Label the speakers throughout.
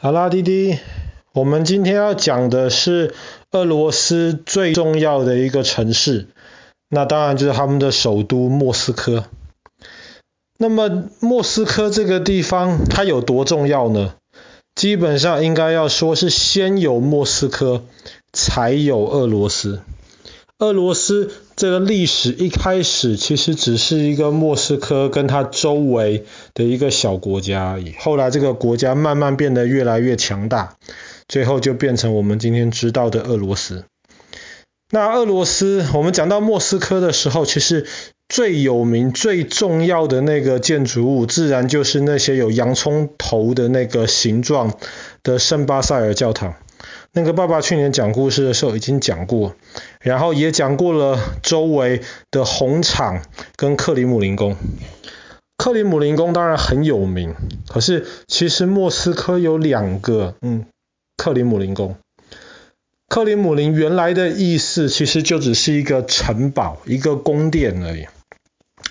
Speaker 1: 好啦，弟弟，我们今天要讲的是俄罗斯最重要的一个城市，那当然就是他们的首都莫斯科。那么莫斯科这个地方它有多重要呢？基本上应该要说是先有莫斯科，才有俄罗斯。俄罗斯这个历史一开始其实只是一个莫斯科跟它周围的一个小国家而已，后来这个国家慢慢变得越来越强大，最后就变成我们今天知道的俄罗斯。那俄罗斯，我们讲到莫斯科的时候，其实最有名、最重要的那个建筑物，自然就是那些有洋葱头的那个形状的圣巴塞尔教堂。那个爸爸去年讲故事的时候已经讲过，然后也讲过了周围的红场跟克里姆林宫。克里姆林宫当然很有名，可是其实莫斯科有两个，嗯，克里姆林宫。克里姆林原来的意思其实就只是一个城堡、一个宫殿而已。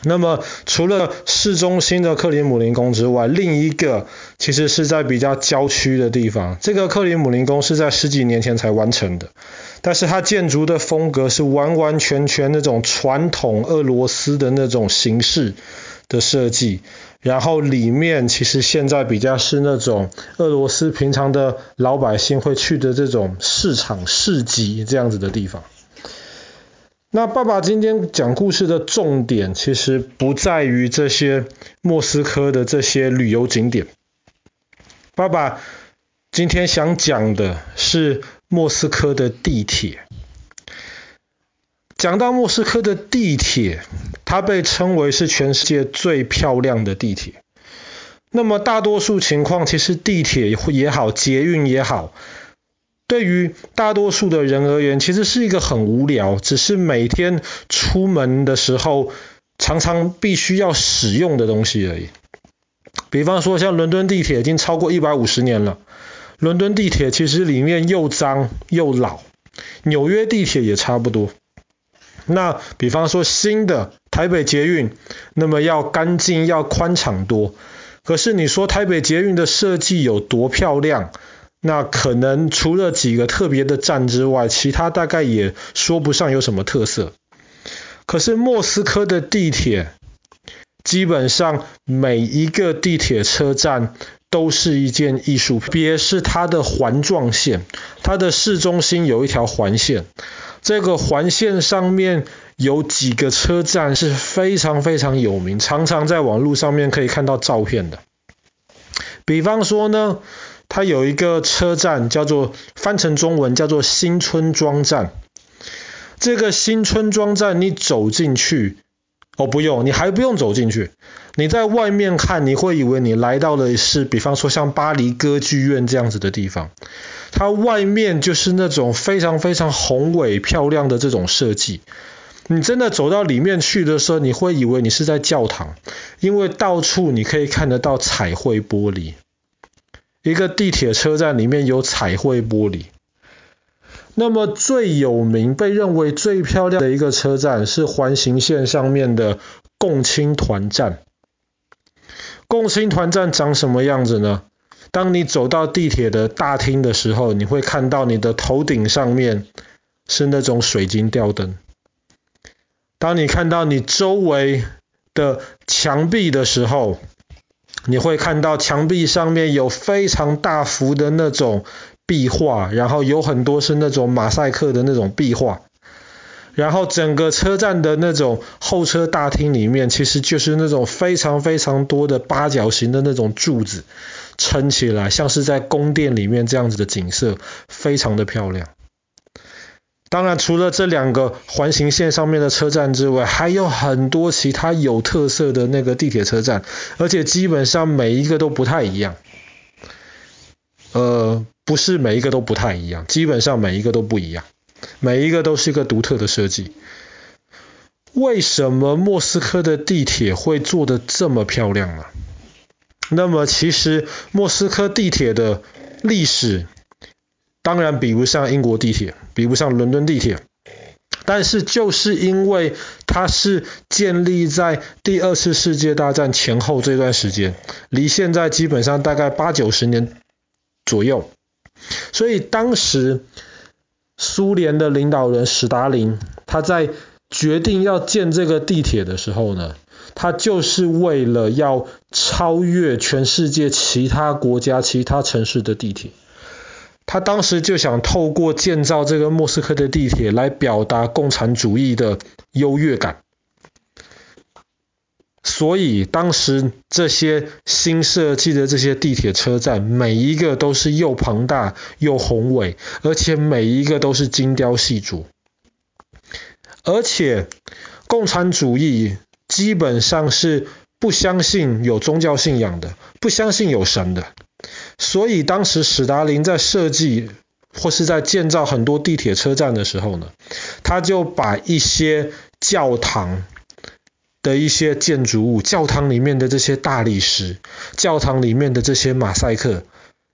Speaker 1: 那么，除了市中心的克里姆林宫之外，另一个其实是在比较郊区的地方。这个克里姆林宫是在十几年前才完成的，但是它建筑的风格是完完全全那种传统俄罗斯的那种形式的设计。然后里面其实现在比较是那种俄罗斯平常的老百姓会去的这种市场、市集这样子的地方。那爸爸今天讲故事的重点，其实不在于这些莫斯科的这些旅游景点。爸爸今天想讲的是莫斯科的地铁。讲到莫斯科的地铁，它被称为是全世界最漂亮的地铁。那么大多数情况，其实地铁也好，捷运也好。对于大多数的人而言，其实是一个很无聊，只是每天出门的时候常常必须要使用的东西而已。比方说，像伦敦地铁已经超过一百五十年了，伦敦地铁其实里面又脏又老，纽约地铁也差不多。那比方说新的台北捷运，那么要干净要宽敞多，可是你说台北捷运的设计有多漂亮？那可能除了几个特别的站之外，其他大概也说不上有什么特色。可是莫斯科的地铁，基本上每一个地铁车站都是一件艺术品，别是它的环状线，它的市中心有一条环线，这个环线上面有几个车站是非常非常有名，常常在网络上面可以看到照片的。比方说呢。它有一个车站叫做翻成中文叫做新村庄站。这个新村庄站，你走进去，哦，不用，你还不用走进去。你在外面看，你会以为你来到的是，比方说像巴黎歌剧院这样子的地方。它外面就是那种非常非常宏伟漂亮的这种设计。你真的走到里面去的时候，你会以为你是在教堂，因为到处你可以看得到彩绘玻璃。一个地铁车站里面有彩绘玻璃。那么最有名、被认为最漂亮的一个车站是环形线上面的共青团站。共青团站长什么样子呢？当你走到地铁的大厅的时候，你会看到你的头顶上面是那种水晶吊灯。当你看到你周围的墙壁的时候，你会看到墙壁上面有非常大幅的那种壁画，然后有很多是那种马赛克的那种壁画，然后整个车站的那种候车大厅里面，其实就是那种非常非常多的八角形的那种柱子撑起来，像是在宫殿里面这样子的景色，非常的漂亮。当然，除了这两个环形线上面的车站之外，还有很多其他有特色的那个地铁车站，而且基本上每一个都不太一样。呃，不是每一个都不太一样，基本上每一个都不一样，每一个都是一个独特的设计。为什么莫斯科的地铁会做得这么漂亮呢？那么，其实莫斯科地铁的历史。当然比不上英国地铁，比不上伦敦地铁，但是就是因为它是建立在第二次世界大战前后这段时间，离现在基本上大概八九十年左右。所以当时苏联的领导人史达林，他在决定要建这个地铁的时候呢，他就是为了要超越全世界其他国家、其他城市的地铁。他当时就想透过建造这个莫斯科的地铁来表达共产主义的优越感。所以当时这些新设计的这些地铁车站，每一个都是又庞大又宏伟，而且每一个都是精雕细琢。而且共产主义基本上是不相信有宗教信仰的，不相信有神的。所以当时史达林在设计或是在建造很多地铁车站的时候呢，他就把一些教堂的一些建筑物，教堂里面的这些大理石，教堂里面的这些马赛克，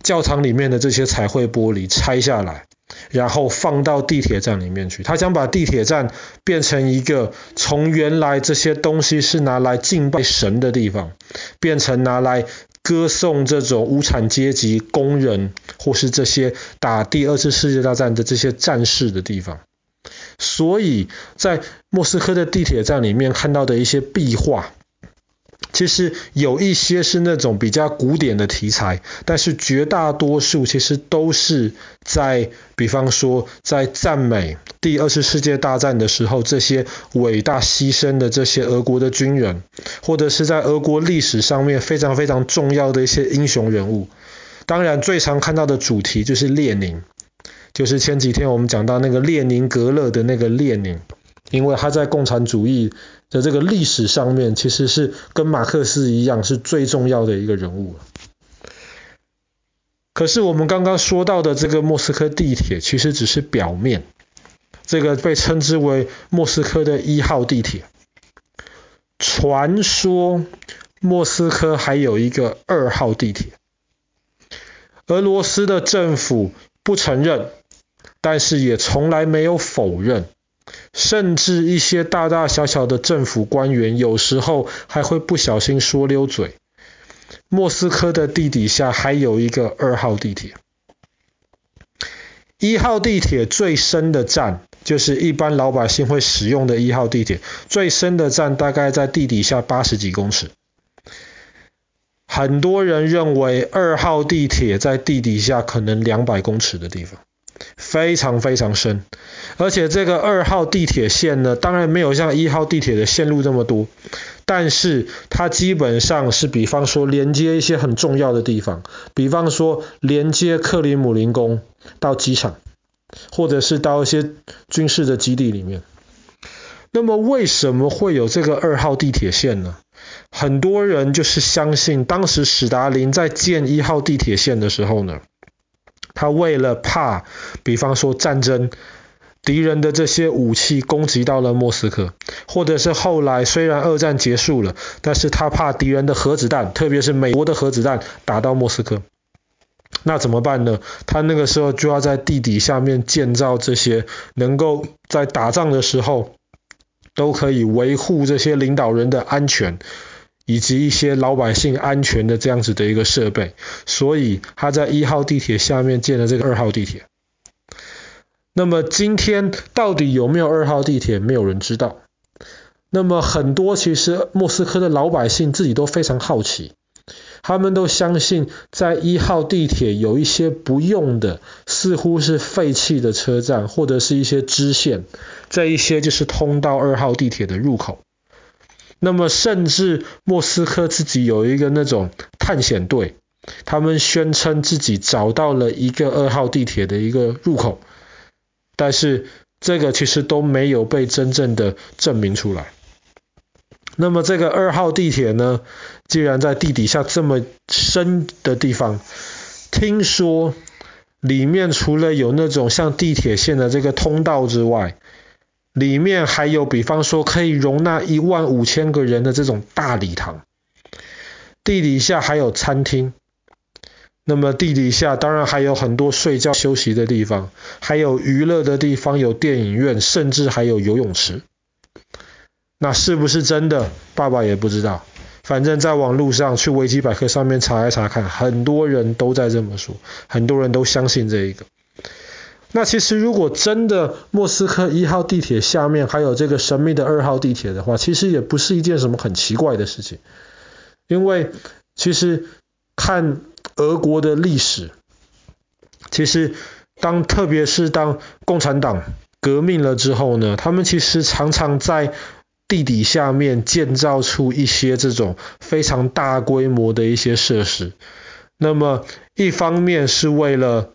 Speaker 1: 教堂里面的这些彩绘玻璃拆下来，然后放到地铁站里面去。他想把地铁站变成一个从原来这些东西是拿来敬拜神的地方，变成拿来歌颂这种无产阶级工人，或是这些打第二次世界大战的这些战士的地方。所以在莫斯科的地铁站里面看到的一些壁画，其实有一些是那种比较古典的题材，但是绝大多数其实都是在，比方说在赞美第二次世界大战的时候这些伟大牺牲的这些俄国的军人，或者是在俄国历史上面非常非常重要的一些英雄人物。当然，最常看到的主题就是列宁。就是前几天我们讲到那个列宁格勒的那个列宁，因为他在共产主义的这个历史上面，其实是跟马克思一样是最重要的一个人物。可是我们刚刚说到的这个莫斯科地铁，其实只是表面，这个被称之为莫斯科的一号地铁。传说莫斯科还有一个二号地铁，俄罗斯的政府不承认。但是也从来没有否认，甚至一些大大小小的政府官员有时候还会不小心说溜嘴。莫斯科的地底下还有一个二号地铁，一号地铁最深的站就是一般老百姓会使用的一号地铁，最深的站大概在地底下八十几公尺。很多人认为二号地铁在地底下可能两百公尺的地方。非常非常深，而且这个二号地铁线呢，当然没有像一号地铁的线路这么多，但是它基本上是，比方说连接一些很重要的地方，比方说连接克里姆林宫到机场，或者是到一些军事的基地里面。那么为什么会有这个二号地铁线呢？很多人就是相信，当时史达林在建一号地铁线的时候呢。他为了怕，比方说战争，敌人的这些武器攻击到了莫斯科，或者是后来虽然二战结束了，但是他怕敌人的核子弹，特别是美国的核子弹打到莫斯科，那怎么办呢？他那个时候就要在地底下面建造这些能够在打仗的时候都可以维护这些领导人的安全。以及一些老百姓安全的这样子的一个设备，所以他在一号地铁下面建了这个二号地铁。那么今天到底有没有二号地铁，没有人知道。那么很多其实莫斯科的老百姓自己都非常好奇，他们都相信在一号地铁有一些不用的，似乎是废弃的车站或者是一些支线，这一些就是通到二号地铁的入口。那么，甚至莫斯科自己有一个那种探险队，他们宣称自己找到了一个二号地铁的一个入口，但是这个其实都没有被真正的证明出来。那么，这个二号地铁呢，既然在地底下这么深的地方，听说里面除了有那种像地铁线的这个通道之外，里面还有，比方说可以容纳一万五千个人的这种大礼堂，地底下还有餐厅，那么地底下当然还有很多睡觉休息的地方，还有娱乐的地方，有电影院，甚至还有游泳池。那是不是真的？爸爸也不知道。反正在网络上去维基百科上面查一查看，很多人都在这么说，很多人都相信这一个。那其实如果真的莫斯科一号地铁下面还有这个神秘的二号地铁的话，其实也不是一件什么很奇怪的事情，因为其实看俄国的历史，其实当特别是当共产党革命了之后呢，他们其实常常在地底下面建造出一些这种非常大规模的一些设施，那么一方面是为了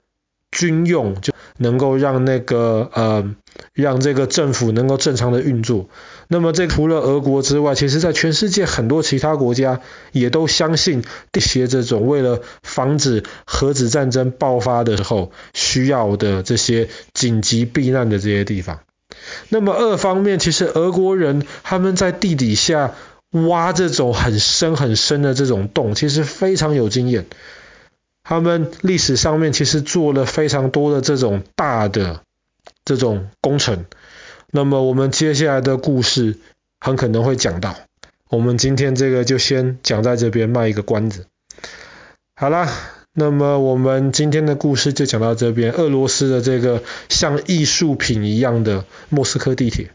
Speaker 1: 军用，就能够让那个呃，让这个政府能够正常的运作。那么这除了俄国之外，其实在全世界很多其他国家也都相信这些这种为了防止核子战争爆发的时候需要的这些紧急避难的这些地方。那么二方面，其实俄国人他们在地底下挖这种很深很深的这种洞，其实非常有经验。他们历史上面其实做了非常多的这种大的这种工程，那么我们接下来的故事很可能会讲到。我们今天这个就先讲在这边，卖一个关子。好啦，那么我们今天的故事就讲到这边。俄罗斯的这个像艺术品一样的莫斯科地铁。